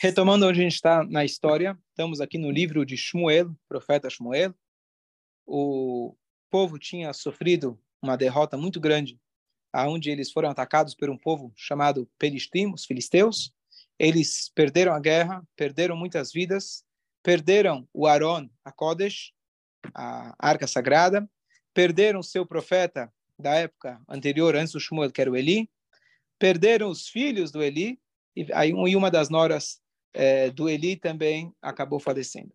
Retomando onde a gente está na história, estamos aqui no livro de Shmuel, profeta Shmuel. O povo tinha sofrido uma derrota muito grande, aonde eles foram atacados por um povo chamado Pelistim, os filisteus. Eles perderam a guerra, perderam muitas vidas, perderam o Aron, a Kodesh, a arca sagrada, perderam seu profeta da época anterior, antes do Shmuel, que era o Eli, perderam os filhos do Eli, e aí uma das noras é, do Eli também acabou falecendo.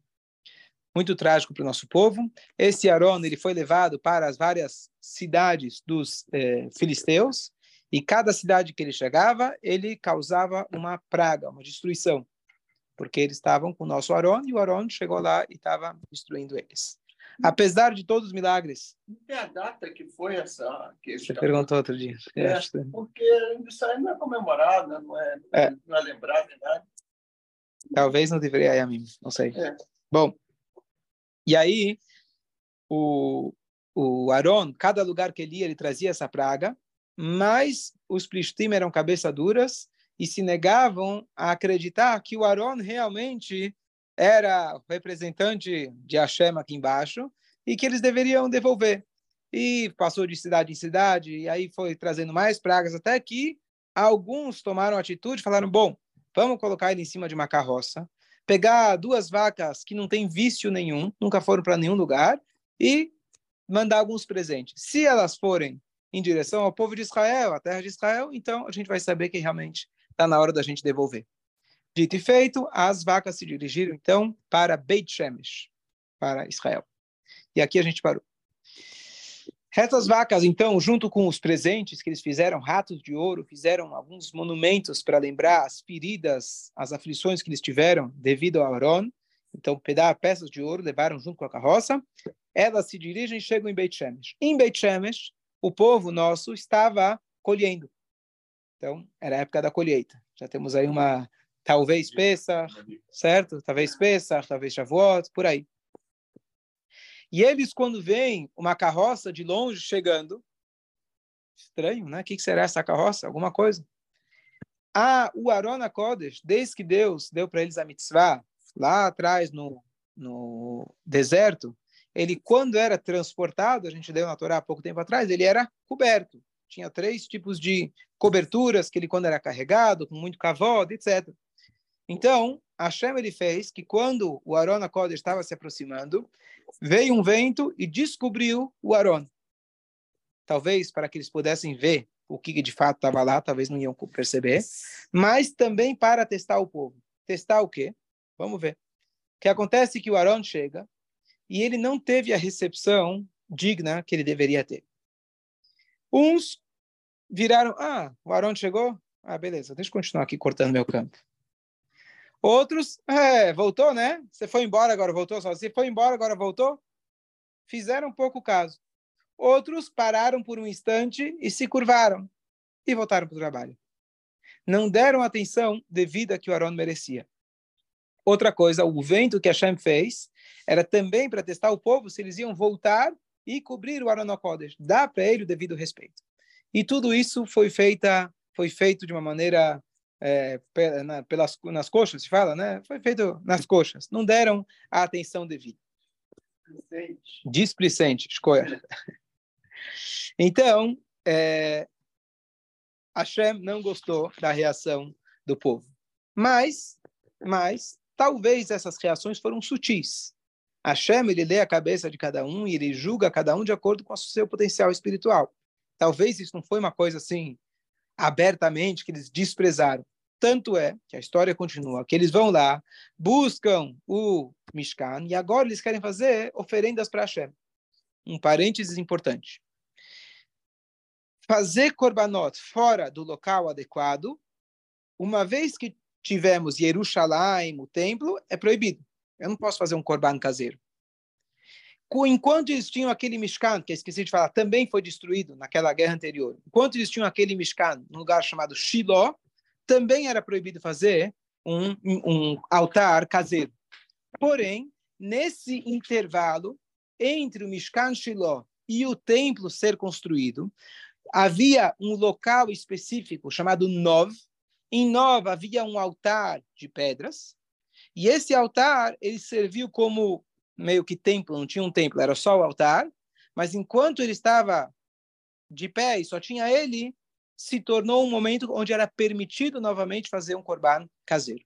Muito trágico para o nosso povo. Esse Aaron ele foi levado para as várias cidades dos é, filisteus e cada cidade que ele chegava, ele causava uma praga, uma destruição, porque eles estavam com o nosso Aaron e o Aaron chegou lá e estava destruindo eles. Apesar de todos os milagres. Não tem a data que foi essa questão. Você perguntou outro dia. É, porque isso aí não é comemorado, não é, é. Não é lembrado, nada. Talvez não deveria, Yamim, não sei. É. Bom, e aí o, o Aaron, cada lugar que ele ia, ele trazia essa praga, mas os Plishtim eram cabeça duras e se negavam a acreditar que o Aaron realmente era representante de Hashem aqui embaixo e que eles deveriam devolver. E passou de cidade em cidade, e aí foi trazendo mais pragas, até que alguns tomaram atitude, falaram, bom, Vamos colocar ele em cima de uma carroça, pegar duas vacas que não têm vício nenhum, nunca foram para nenhum lugar, e mandar alguns presentes. Se elas forem em direção ao povo de Israel, à terra de Israel, então a gente vai saber que realmente está na hora da gente devolver. Dito e feito, as vacas se dirigiram então para Beit Shemesh, para Israel. E aqui a gente parou. Essas vacas, então, junto com os presentes que eles fizeram, ratos de ouro, fizeram alguns monumentos para lembrar as feridas, as aflições que eles tiveram devido ao Aaron. Então, peças de ouro, levaram junto com a carroça. Elas se dirigem e chegam em Beit Shemesh. Em Beit Shemesh, o povo nosso estava colhendo. Então, era a época da colheita. Já temos aí uma, talvez Pesach, certo? Talvez Pesach, talvez Shavuot, por aí. E eles, quando veem uma carroça de longe chegando, estranho, né? O que será essa carroça? Alguma coisa. Ah, o Arona Kodesh, desde que Deus deu para eles a mitzvah, lá atrás no, no deserto, ele, quando era transportado, a gente deu na Torá há pouco tempo atrás, ele era coberto. Tinha três tipos de coberturas que ele, quando era carregado, com muito cavalo, etc. Então, Hashem ele fez que quando o Arona Kodesh estava se aproximando, veio um vento e descobriu o Aron. Talvez para que eles pudessem ver o que de fato estava lá, talvez não iam perceber, mas também para testar o povo. Testar o quê? Vamos ver. O que acontece é que o Aron chega e ele não teve a recepção digna que ele deveria ter. Uns viraram, ah, o Aron chegou? Ah, beleza, deixa eu continuar aqui cortando meu campo. Outros, é, voltou, né? Você foi embora, agora voltou só. Você foi embora, agora voltou? Fizeram pouco caso. Outros pararam por um instante e se curvaram e voltaram para o trabalho. Não deram atenção devida que o Arão merecia. Outra coisa, o vento que Hashem fez era também para testar o povo se eles iam voltar e cobrir o Arão Kodesh. Dá para ele o devido respeito. E tudo isso foi, feita, foi feito de uma maneira é, pelas, nas coxas, se fala, né? Foi feito nas coxas. Não deram a atenção devida. Displicente, escolha. Então, é, Hashem não gostou da reação do povo. Mas, mas, talvez essas reações foram sutis. Hashem, ele lê a cabeça de cada um e ele julga cada um de acordo com o seu potencial espiritual. Talvez isso não foi uma coisa assim, abertamente, que eles desprezaram. Tanto é que a história continua, que eles vão lá, buscam o Mishkan e agora eles querem fazer oferendas para Hashem. Um parênteses importante. Fazer korbanot fora do local adequado, uma vez que tivemos Jerusalém, o templo, é proibido. Eu não posso fazer um korban caseiro. Enquanto eles tinham aquele Mishkan, que eu esqueci de falar, também foi destruído naquela guerra anterior. Enquanto eles tinham aquele Mishkan, num lugar chamado Shiloh, também era proibido fazer um, um altar caseiro. Porém, nesse intervalo entre o Mishkan Shiloh e o templo ser construído, havia um local específico chamado Nov, Em Nova havia um altar de pedras, e esse altar ele serviu como meio que templo, não tinha um templo, era só o altar, mas enquanto ele estava de pé e só tinha ele, se tornou um momento onde era permitido novamente fazer um corban caseiro.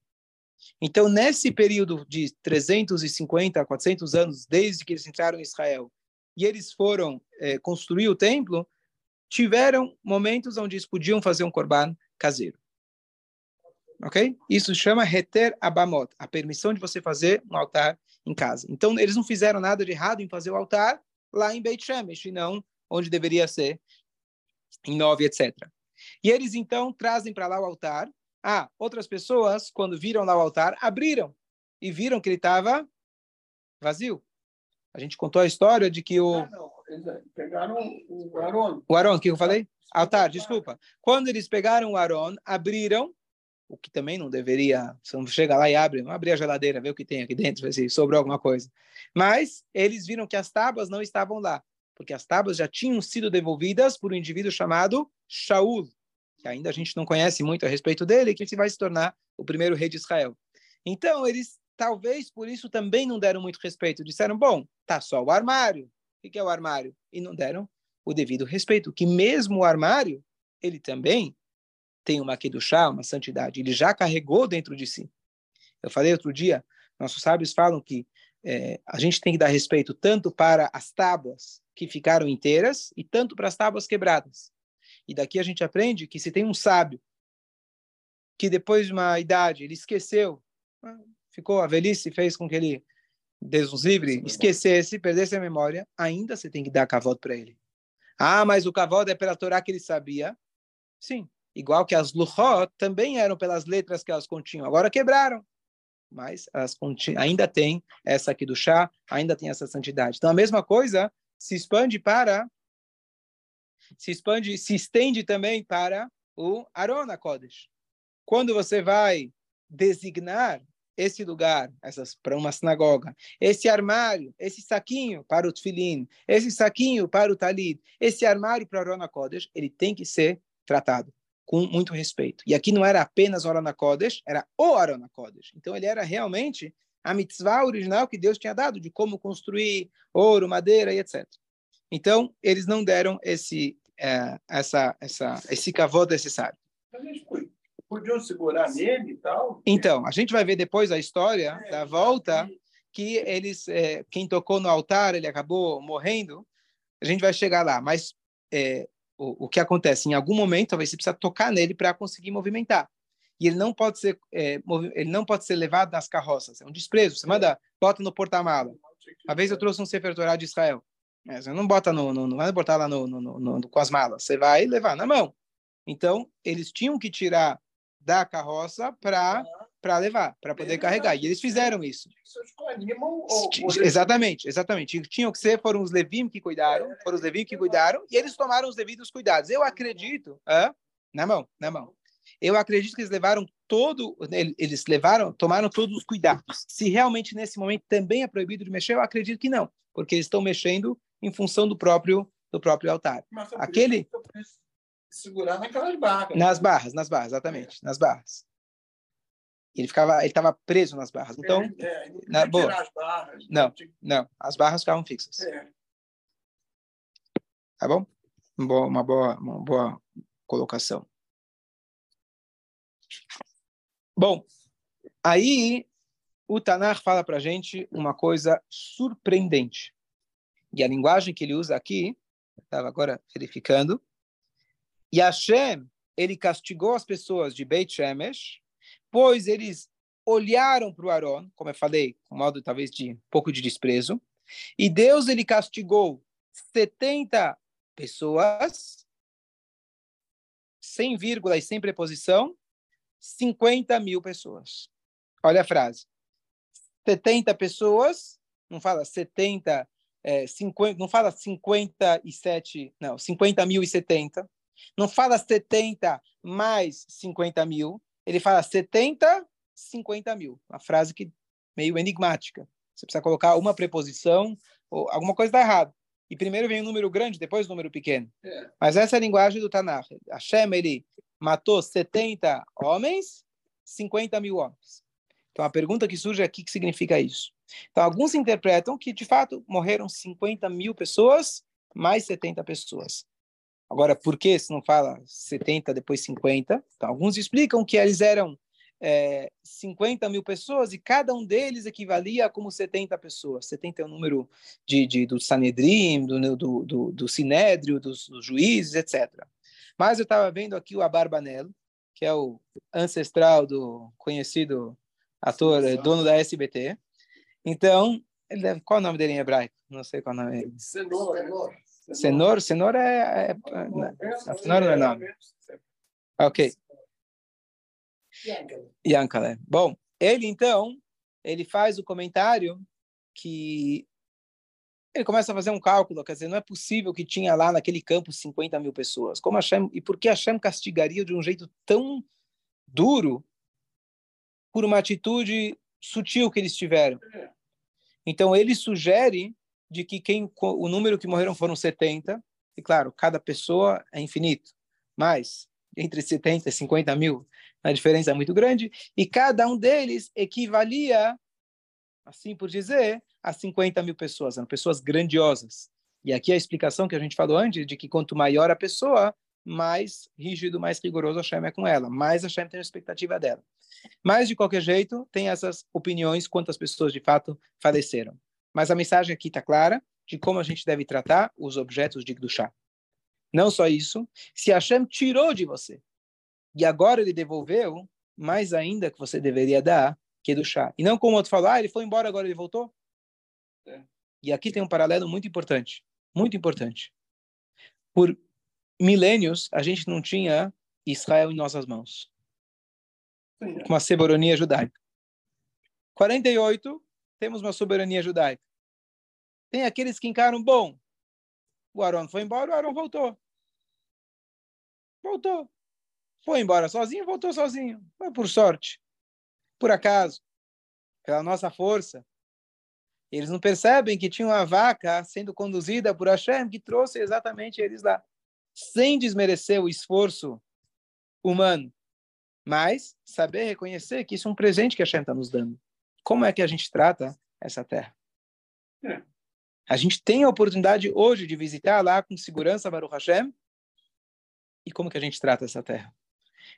Então, nesse período de 350 a 400 anos, desde que eles entraram em Israel, e eles foram é, construir o templo, tiveram momentos onde eles podiam fazer um corban caseiro. Ok? Isso chama reter abamot, a permissão de você fazer um altar em casa. Então, eles não fizeram nada de errado em fazer o altar lá em Beit Shemesh, e não onde deveria ser, em Nove, etc. E eles, então, trazem para lá o altar. Ah, outras pessoas, quando viram lá o altar, abriram e viram que ele estava vazio. A gente contou a história de que o... Ah, não. Eles pegaram o Aron. O Aron, o que eu falei? Altar, desculpa. Quando eles pegaram o Aron, abriram o que também não deveria, você não chega lá e abre, não abrir a geladeira, ver o que tem aqui dentro, ver se sobrou alguma coisa. Mas eles viram que as tábuas não estavam lá, porque as tábuas já tinham sido devolvidas por um indivíduo chamado Shaul, que ainda a gente não conhece muito a respeito dele, que vai se tornar o primeiro rei de Israel. Então, eles talvez por isso também não deram muito respeito. Disseram, bom, tá só o armário. O que é o armário? E não deram o devido respeito, que mesmo o armário, ele também tem uma chá, uma santidade, ele já carregou dentro de si. Eu falei outro dia, nossos sábios falam que é, a gente tem que dar respeito tanto para as tábuas que ficaram inteiras e tanto para as tábuas quebradas. E daqui a gente aprende que se tem um sábio que depois de uma idade ele esqueceu, ah, ficou a velhice fez com que ele Deus nos livre, esquecesse, perdesse a memória, ainda você tem que dar cavalo para ele. Ah, mas o cavalo é pela Torá que ele sabia. Sim, igual que as Luchot também eram pelas letras que elas continham. Agora quebraram, mas elas ainda têm essa aqui do chá, ainda tem essa santidade. Então a mesma coisa se expande para se expande, se estende também para o Arona Kodesh. Quando você vai designar esse lugar, essas para uma sinagoga, esse armário, esse saquinho para o tefilin, esse saquinho para o talit, esse armário para o Arona Kodesh, ele tem que ser tratado com muito respeito. E aqui não era apenas o Arona Kodesh, era o Arona Kodesh. Então ele era realmente a mitzvah original que Deus tinha dado de como construir ouro, madeira e etc. Então eles não deram esse é, essa essa esse cavô necessário. Podiam segurar nele e tal. Então a gente vai ver depois a história é, da volta que eles é, quem tocou no altar ele acabou morrendo. A gente vai chegar lá, mas é, o, o que acontece? Em algum momento, talvez você precisa tocar nele para conseguir movimentar. E ele não pode ser é, ele não pode ser levado nas carroças. É um desprezo. Você manda, bota no porta-mala. Uma vez eu trouxe um Sefer Torah de Israel. É, você não bota no, no, não vai botar lá no, no, no, com as malas. Você vai levar na mão. Então, eles tinham que tirar da carroça para para levar, para poder carregar. E eles fizeram isso. Exatamente, exatamente. Tinham que ser, foram os Levim que cuidaram, foram os Levim que cuidaram, e eles tomaram os devidos cuidados. Eu acredito, hã? na mão, na mão. Eu acredito que eles levaram todo, eles levaram, tomaram todos os cuidados. Se realmente nesse momento também é proibido de mexer, eu acredito que não, porque eles estão mexendo em função do próprio do próprio altar. Aquele segurar naquelas barras. Nas barras, nas barras, exatamente, nas barras. Ele ficava, ele estava preso nas barras. Então, é, é, na, boa. As barras, não, não, as barras ficavam fixas. É. Tá bom? Uma boa, uma boa, uma boa colocação. Bom, aí o Tanar fala para gente uma coisa surpreendente. E a linguagem que ele usa aqui, estava agora verificando, e Hashem, ele castigou as pessoas de Beit Shemesh pois eles olharam para o Aaron, como eu falei, com modo talvez de um pouco de desprezo, e Deus ele castigou 70 pessoas, sem vírgula e sem preposição, 50 mil pessoas. Olha a frase. 70 pessoas, não fala 70, é, 50, não fala 57, não, 50 mil e 70, não fala 70 mais 50 mil, ele fala 70, 50 mil. Uma frase que meio enigmática. Você precisa colocar uma preposição, ou alguma coisa está errada. E primeiro vem um número grande, depois um número pequeno. É. Mas essa é a linguagem do Tanakh. Hashem, ele matou 70 homens, 50 mil homens. Então, a pergunta que surge aqui, que significa isso? Então, alguns interpretam que, de fato, morreram 50 mil pessoas, mais 70 pessoas. Agora, por que se não fala 70, depois 50? Então, alguns explicam que eles eram é, 50 mil pessoas e cada um deles equivalia a como 70 pessoas. 70 é o número de, de do Sanedrim, do, do, do, do Sinédrio, dos, dos, juízes, etc. Mas eu estava vendo aqui o Abarbanel, que é o ancestral do conhecido ator, Sim, dono da SBT. Então, ele deve, qual é o nome dele em hebraico? Não sei qual é o nome. Senor. Senor, Senor é... é, é Senor não é nome. Ok. Yankale. Bom, ele então, ele faz o comentário que ele começa a fazer um cálculo, quer dizer, não é possível que tinha lá naquele campo 50 mil pessoas. Como Hashem, e por que Hashem castigaria de um jeito tão duro por uma atitude sutil que eles tiveram? Então ele sugere de que quem o número que morreram foram 70, e claro, cada pessoa é infinito, mas entre 70 e 50 mil a diferença é muito grande, e cada um deles equivalia, assim por dizer, a 50 mil pessoas, eram pessoas grandiosas. E aqui a explicação que a gente falou antes, de que quanto maior a pessoa, mais rígido, mais rigoroso a Hashem é com ela, mais a Hashem tem a expectativa dela. Mas, de qualquer jeito, tem essas opiniões quantas pessoas de fato faleceram. Mas a mensagem aqui está clara de como a gente deve tratar os objetos de Gdushá. Não só isso, se Hashem tirou de você e agora ele devolveu, mais ainda que você deveria dar que do chá. E não como o outro falou, ah, ele foi embora, agora ele voltou. É. E aqui tem um paralelo muito importante, muito importante. Por milênios, a gente não tinha Israel em nossas mãos. Uma soberania judaica. 48, temos uma soberania judaica. Tem aqueles que encaram, bom, o Aaron foi embora, o Aaron voltou. Voltou. Foi embora sozinho, voltou sozinho. Foi por sorte, por acaso, pela nossa força. Eles não percebem que tinha uma vaca sendo conduzida por Hashem que trouxe exatamente eles lá, sem desmerecer o esforço humano, mas saber reconhecer que isso é um presente que Hashem está nos dando. Como é que a gente trata essa terra? É. A gente tem a oportunidade hoje de visitar lá com segurança Baruch Hashem. E como que a gente trata essa terra?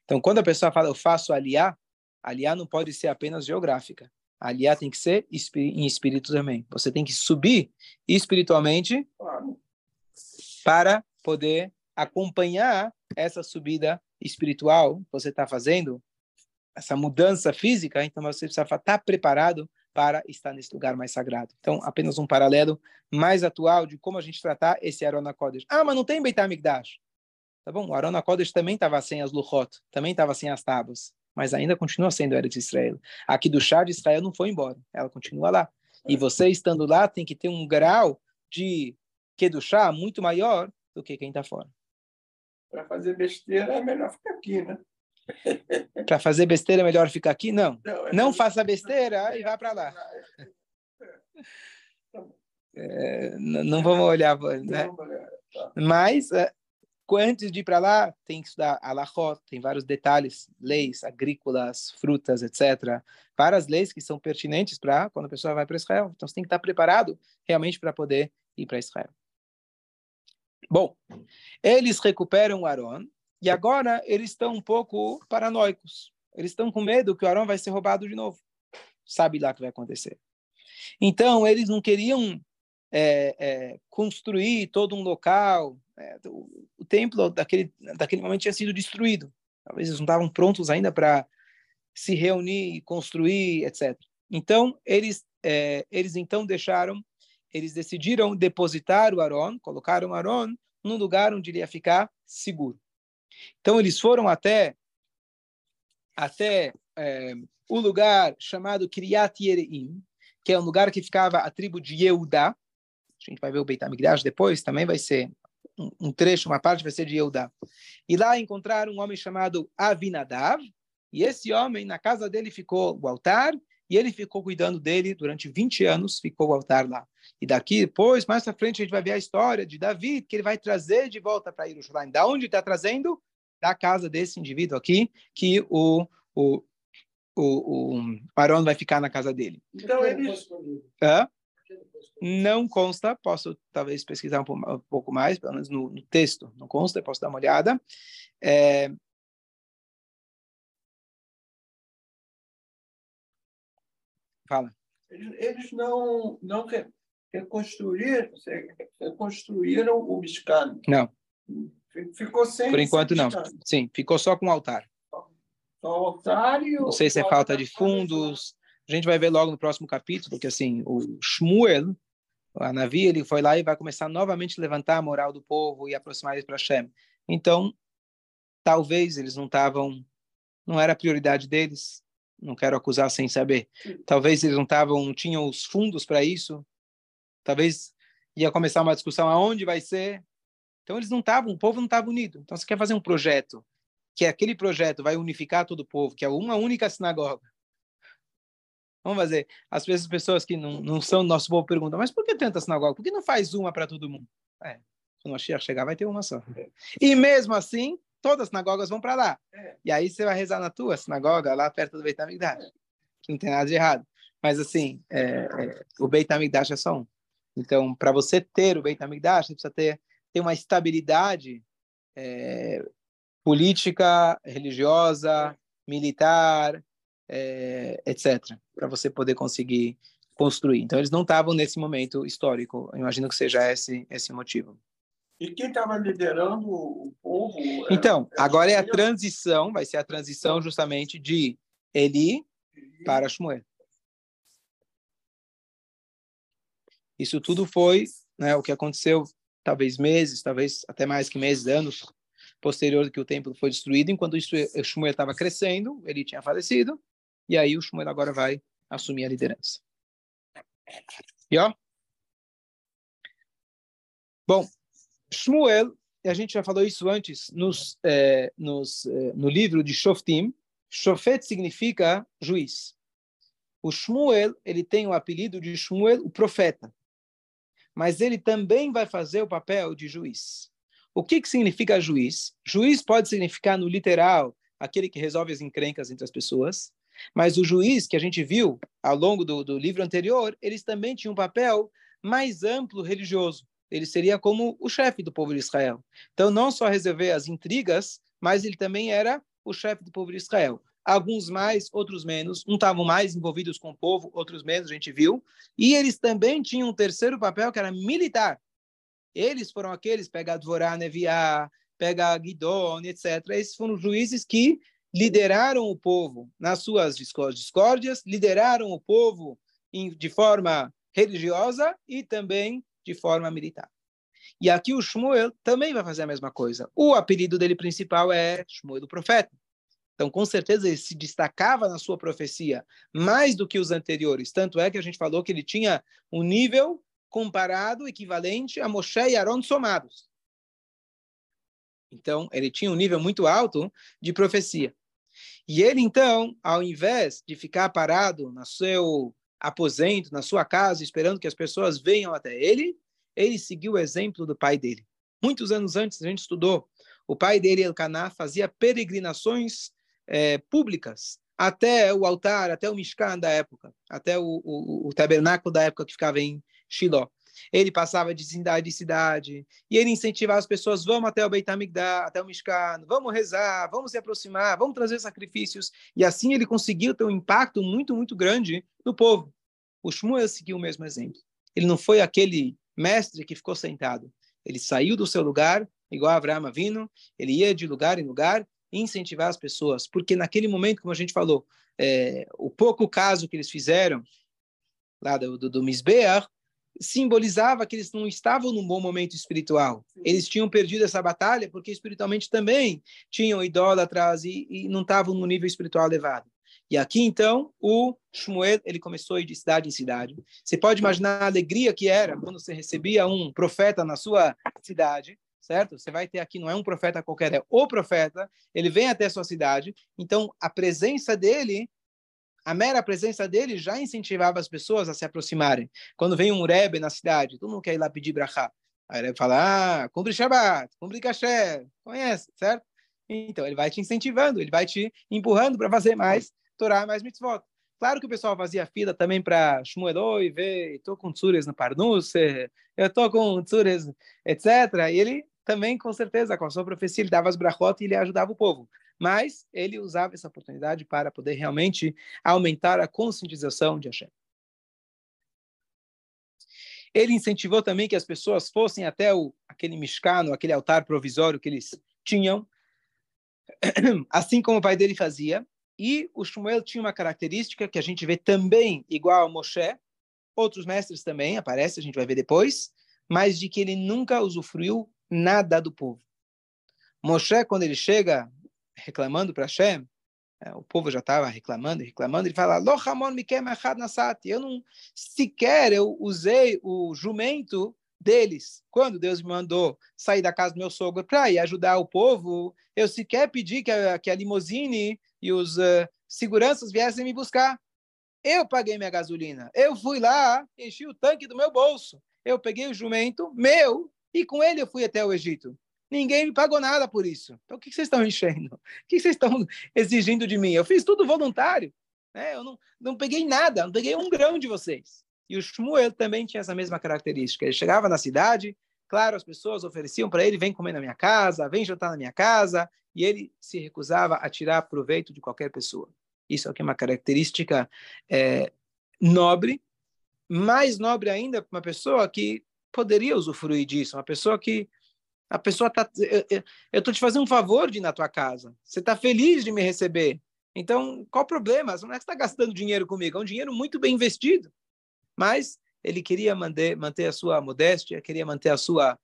Então, quando a pessoa fala, eu faço aliá, aliá não pode ser apenas geográfica. Aliá tem que ser em espírito também. Você tem que subir espiritualmente para poder acompanhar essa subida espiritual que você está fazendo, essa mudança física. Então, você precisa estar tá preparado para estar nesse lugar mais sagrado. Então, apenas um paralelo mais atual de como a gente tratar esse Arona Kodesh. Ah, mas não tem Beit HaMikdash. Tá bom, o Arona Kodesh também estava sem as Luchot, também estava sem as tábuas, mas ainda continua sendo Eretz Israel. Aqui do chá de Israel não foi embora, ela continua lá. E você estando lá tem que ter um grau de que do chá muito maior do que quem está fora. Para fazer besteira é melhor ficar aqui, né? Para fazer besteira é melhor ficar aqui? Não. Não, é não faça besteira e vá para lá. É, não vamos olhar, né? Tá. Mas é, antes de ir para lá, tem que estudar alahot, tem vários detalhes, leis agrícolas, frutas, etc. Várias leis que são pertinentes para quando a pessoa vai para Israel. Então, você tem que estar preparado realmente para poder ir para Israel. Bom, eles recuperam o Aaron e agora eles estão um pouco paranoicos. Eles estão com medo que o Aaron vai ser roubado de novo. Sabe lá o que vai acontecer. Então, eles não queriam é, é, construir todo um local. É, o, o, templo daquele, daquele momento tinha sido destruído. Talvez eles não estavam prontos ainda para se reunir, construir, etc. Então eles é, eles então deixaram, eles decidiram depositar o Aaron, colocaram o Aaron num lugar onde ele ia ficar seguro. Então eles foram até até é, o lugar chamado Kiryat Yereim, que é um lugar que ficava a tribo de Yehudá, a gente vai ver o Beit HaMikdash depois, também vai ser um, um trecho, uma parte vai ser de Yehudá. E lá encontraram um homem chamado Avinadav, e esse homem, na casa dele ficou o altar, e ele ficou cuidando dele durante 20 anos, ficou o altar lá. E daqui, depois, mais à frente, a gente vai ver a história de Davi, que ele vai trazer de volta para Jerusalém. Da onde está trazendo? da casa desse indivíduo aqui que o, o, o, o Aaron vai ficar na casa dele. Então eles... Hã? Não consta, posso talvez pesquisar um pouco mais, pelo menos no, no texto não consta, posso dar uma olhada. É... Fala. Eles, eles não, não reconstruíram, reconstruíram o Biscano. Não. Ficou sem. Por enquanto, não. Sim, ficou só com o altar. Só o altar e o. Não sei se é falta de fundos. A gente vai ver logo no próximo capítulo, porque assim, o Shmuel, a Navi, ele foi lá e vai começar novamente a levantar a moral do povo e aproximar eles para Hashem. Então, talvez eles não estavam, não era a prioridade deles. Não quero acusar sem saber. Talvez eles não estavam, não tinham os fundos para isso. Talvez ia começar uma discussão aonde vai ser. Então eles não estavam, o povo não estava unido. Então você quer fazer um projeto, que aquele projeto vai unificar todo o povo, que é uma única sinagoga. Vamos fazer. Às vezes as pessoas que não, não são do nosso povo perguntam, mas por que tanta sinagoga? Por que não faz uma para todo mundo? É, quando o Mashiach chegar, vai ter uma só. E mesmo assim, todas as sinagogas vão para lá. É. E aí você vai rezar na tua sinagoga, lá perto do Beit HaMikdash. Que não tem nada de errado. Mas assim, é, é, o Beit HaMikdash é só um. Então, para você ter o Beit HaMikdash, você precisa ter ter uma estabilidade é, política, religiosa, militar, é, etc., para você poder conseguir construir. Então, eles não estavam nesse momento histórico. Eu imagino que seja esse esse motivo. E quem estava liderando o povo? Então, agora é a transição, vai ser a transição justamente de Eli para Shmuel. Isso tudo foi né, o que aconteceu talvez meses, talvez até mais que meses, anos posterior que o templo foi destruído, enquanto isso o Shmuel estava crescendo, ele tinha falecido, e aí o Shmuel agora vai assumir a liderança. E ó, bom, Shmuel, a gente já falou isso antes nos, é, nos, é, no livro de Shoftim, Shofet significa juiz. O Shmuel, ele tem o apelido de Shmuel, o profeta mas ele também vai fazer o papel de juiz. O que, que significa juiz? Juiz pode significar, no literal, aquele que resolve as encrencas entre as pessoas, mas o juiz que a gente viu ao longo do, do livro anterior, eles também tinham um papel mais amplo religioso. Ele seria como o chefe do povo de Israel. Então, não só resolver as intrigas, mas ele também era o chefe do povo de Israel alguns mais, outros menos. Um estavam mais envolvidos com o povo, outros menos, a gente viu. E eles também tinham um terceiro papel, que era militar. Eles foram aqueles, pega Dvorá, Neviá, pega Guidon, etc. Esses foram os juízes que lideraram o povo nas suas discórdias, lideraram o povo de forma religiosa e também de forma militar. E aqui o Shmuel também vai fazer a mesma coisa. O apelido dele principal é Shmuel, do profeta. Então, com certeza, ele se destacava na sua profecia mais do que os anteriores. Tanto é que a gente falou que ele tinha um nível comparado, equivalente a Moshe e Aaron somados. Então, ele tinha um nível muito alto de profecia. E ele, então, ao invés de ficar parado no seu aposento, na sua casa, esperando que as pessoas venham até ele, ele seguiu o exemplo do pai dele. Muitos anos antes, a gente estudou, o pai dele, Elcaná, fazia peregrinações é, públicas até o altar, até o Mishkan da época, até o, o, o tabernáculo da época que ficava em Shiló. Ele passava de cidade em cidade e ele incentivava as pessoas: vamos até o Beit HaMikdash, até o Mishkan, vamos rezar, vamos se aproximar, vamos trazer sacrifícios. E assim ele conseguiu ter um impacto muito, muito grande no povo. O Shmuel seguiu o mesmo exemplo. Ele não foi aquele mestre que ficou sentado. Ele saiu do seu lugar, igual Abraão vindo, ele ia de lugar em lugar incentivar as pessoas, porque naquele momento, como a gente falou, é, o pouco caso que eles fizeram lá do, do, do Misbeach, simbolizava que eles não estavam num bom momento espiritual. Eles tinham perdido essa batalha porque espiritualmente também tinham idólatras e, e não estavam no nível espiritual elevado. E aqui, então, o Shmuel, ele começou de cidade em cidade. Você pode imaginar a alegria que era quando você recebia um profeta na sua cidade certo? Você vai ter aqui, não é um profeta qualquer, é o profeta, ele vem até a sua cidade, então a presença dele, a mera presença dele já incentivava as pessoas a se aproximarem. Quando vem um Rebbe na cidade, todo mundo quer ir lá pedir brachá. Aí ele fala, ah, cumpre Shabbat, cumpre Kasher, conhece, certo? Então, ele vai te incentivando, ele vai te empurrando para fazer mais Torá, mais mitzvot. Claro que o pessoal fazia fila também para Shmuel e ver, estou com tsures no Parnus, eu estou com tsures, etc. E ele também, com certeza, com a sua profecia, ele dava as brachot e ele ajudava o povo. Mas ele usava essa oportunidade para poder realmente aumentar a conscientização de Hashem. Ele incentivou também que as pessoas fossem até o, aquele mishkano, aquele altar provisório que eles tinham, assim como o pai dele fazia. E o Shmuel tinha uma característica que a gente vê também igual ao Moshe, outros mestres também, aparece, a gente vai ver depois, mas de que ele nunca usufruiu nada do povo. Moshe, quando ele chega reclamando para Hashem, é, o povo já estava reclamando, reclamando, ele fala, eu não sequer eu usei o jumento deles. Quando Deus me mandou sair da casa do meu sogro para ir ajudar o povo, eu sequer pedi que a, que a limousine e os uh, seguranças viessem me buscar. Eu paguei minha gasolina. Eu fui lá, enchi o tanque do meu bolso. Eu peguei o jumento meu e com ele eu fui até o Egito. Ninguém me pagou nada por isso. Então, o que vocês estão enchendo? O que vocês estão exigindo de mim? Eu fiz tudo voluntário. Né? Eu não, não peguei nada, não peguei um grão de vocês. E o Shmuel também tinha essa mesma característica. Ele chegava na cidade, claro, as pessoas ofereciam para ele: vem comer na minha casa, vem jantar na minha casa, e ele se recusava a tirar proveito de qualquer pessoa. Isso aqui é uma característica é, nobre, mais nobre ainda para uma pessoa que poderia usufruir disso, uma pessoa que a pessoa tá. Eu estou te fazendo um favor de ir na tua casa. Você está feliz de me receber. Então, qual o problema? Não é que está gastando dinheiro comigo, é um dinheiro muito bem investido. Mas ele queria manter, manter a sua modéstia, queria manter a sua,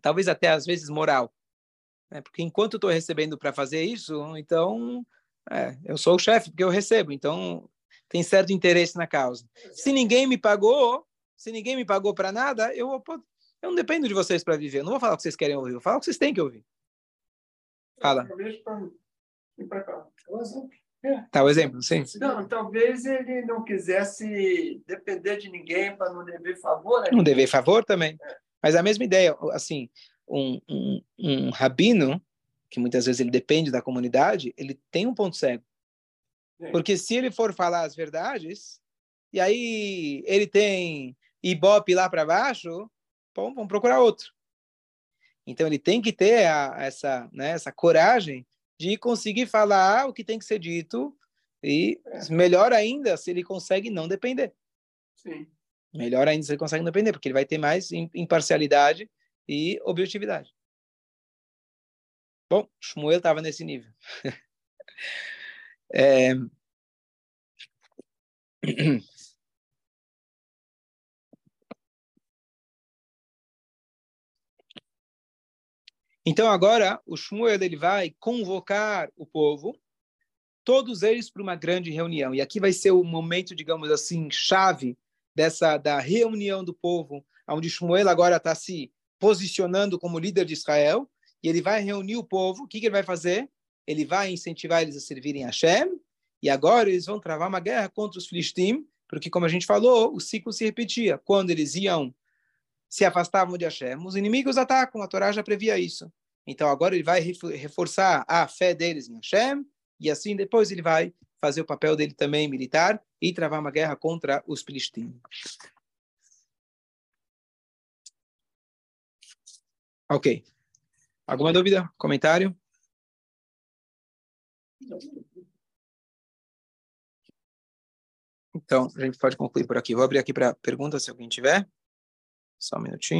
talvez até às vezes moral. Né? Porque enquanto estou recebendo para fazer isso, então é, eu sou o chefe porque eu recebo. Então tem certo interesse na causa. Se ninguém me pagou, se ninguém me pagou para nada, eu eu não dependo de vocês para viver. Eu não vou falar o que vocês querem ouvir, eu vou falar o que vocês têm que ouvir. Fala. Tá o exemplo, sim. Não, talvez ele não quisesse depender de ninguém para não dever favor. Né? Não dever favor também. É. Mas a mesma ideia, assim, um, um, um rabino, que muitas vezes ele depende da comunidade, ele tem um ponto cego. Porque se ele for falar as verdades, e aí ele tem ibope lá para baixo, bom, vamos procurar outro. Então ele tem que ter a, essa, né, essa coragem de conseguir falar o que tem que ser dito e é. melhor ainda se ele consegue não depender. Sim. Melhor ainda se ele consegue não depender, porque ele vai ter mais imparcialidade e objetividade. Bom, Shmuel estava nesse nível. é... Então agora o Shmuel ele vai convocar o povo, todos eles para uma grande reunião. E aqui vai ser o momento, digamos assim, chave dessa da reunião do povo, onde Shmuel agora está se posicionando como líder de Israel, e ele vai reunir o povo. O que, que ele vai fazer? Ele vai incentivar eles a servirem a Hashem, e agora eles vão travar uma guerra contra os filistim, porque, como a gente falou, o ciclo se repetia. Quando eles iam se afastavam de Hashem, os inimigos atacam, a Torá já previa isso. Então agora ele vai reforçar a fé deles em Hashem, e assim depois ele vai fazer o papel dele também militar e travar uma guerra contra os filisteus. Ok. Alguma dúvida? Comentário? Então, a gente pode concluir por aqui. Vou abrir aqui para perguntas, se alguém tiver. Só um minutinho.